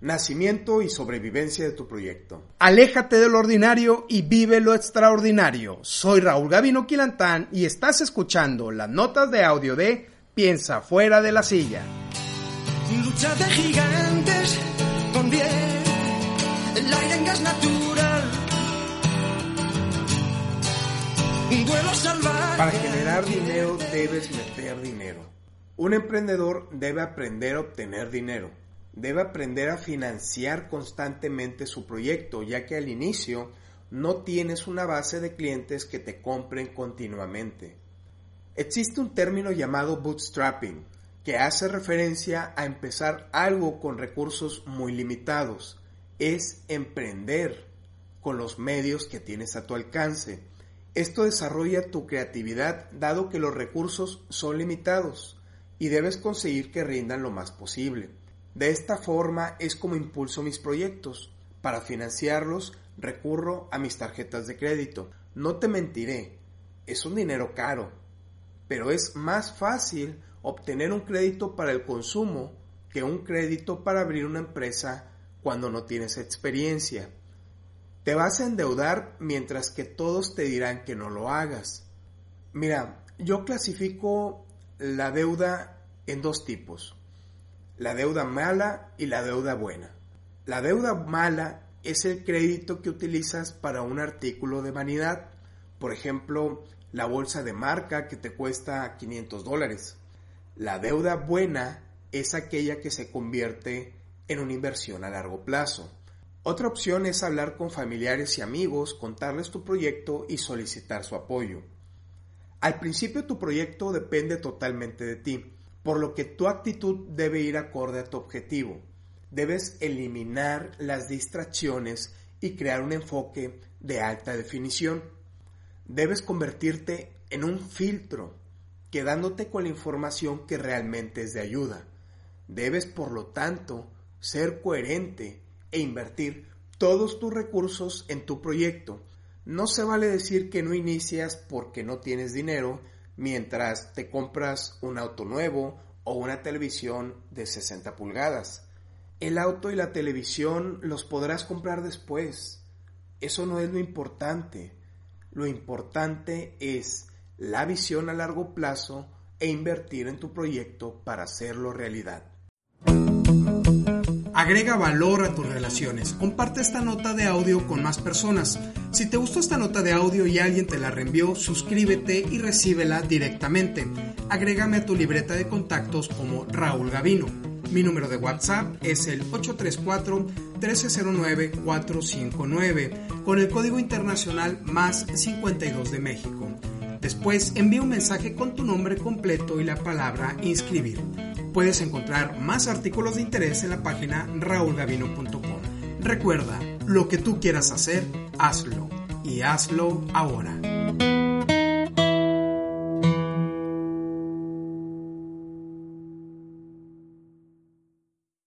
Nacimiento y sobrevivencia de tu proyecto. Aléjate de lo ordinario y vive lo extraordinario. Soy Raúl Gavino Quilantán y estás escuchando las notas de audio de Piensa fuera de la silla. Lucha de gigantes con bien, el aire en gas natural. Un duelo salvaje. Para generar dinero debes meter dinero. Un emprendedor debe aprender a obtener dinero debe aprender a financiar constantemente su proyecto, ya que al inicio no tienes una base de clientes que te compren continuamente. Existe un término llamado bootstrapping, que hace referencia a empezar algo con recursos muy limitados. Es emprender con los medios que tienes a tu alcance. Esto desarrolla tu creatividad dado que los recursos son limitados y debes conseguir que rindan lo más posible. De esta forma es como impulso mis proyectos. Para financiarlos recurro a mis tarjetas de crédito. No te mentiré, es un dinero caro, pero es más fácil obtener un crédito para el consumo que un crédito para abrir una empresa cuando no tienes experiencia. Te vas a endeudar mientras que todos te dirán que no lo hagas. Mira, yo clasifico la deuda en dos tipos la deuda mala y la deuda buena. La deuda mala es el crédito que utilizas para un artículo de vanidad, por ejemplo, la bolsa de marca que te cuesta 500 dólares. La deuda buena es aquella que se convierte en una inversión a largo plazo. Otra opción es hablar con familiares y amigos, contarles tu proyecto y solicitar su apoyo. Al principio tu proyecto depende totalmente de ti por lo que tu actitud debe ir acorde a tu objetivo. Debes eliminar las distracciones y crear un enfoque de alta definición. Debes convertirte en un filtro, quedándote con la información que realmente es de ayuda. Debes, por lo tanto, ser coherente e invertir todos tus recursos en tu proyecto. No se vale decir que no inicias porque no tienes dinero mientras te compras un auto nuevo o una televisión de 60 pulgadas. El auto y la televisión los podrás comprar después. Eso no es lo importante. Lo importante es la visión a largo plazo e invertir en tu proyecto para hacerlo realidad. Agrega valor a tus relaciones. Comparte esta nota de audio con más personas. Si te gustó esta nota de audio y alguien te la reenvió, suscríbete y recíbela directamente. Agrégame a tu libreta de contactos como Raúl Gavino. Mi número de WhatsApp es el 834-1309-459 con el código internacional más 52 de México. Después envía un mensaje con tu nombre completo y la palabra inscribir. Puedes encontrar más artículos de interés en la página raulgavino.com. Recuerda, lo que tú quieras hacer, hazlo y hazlo ahora.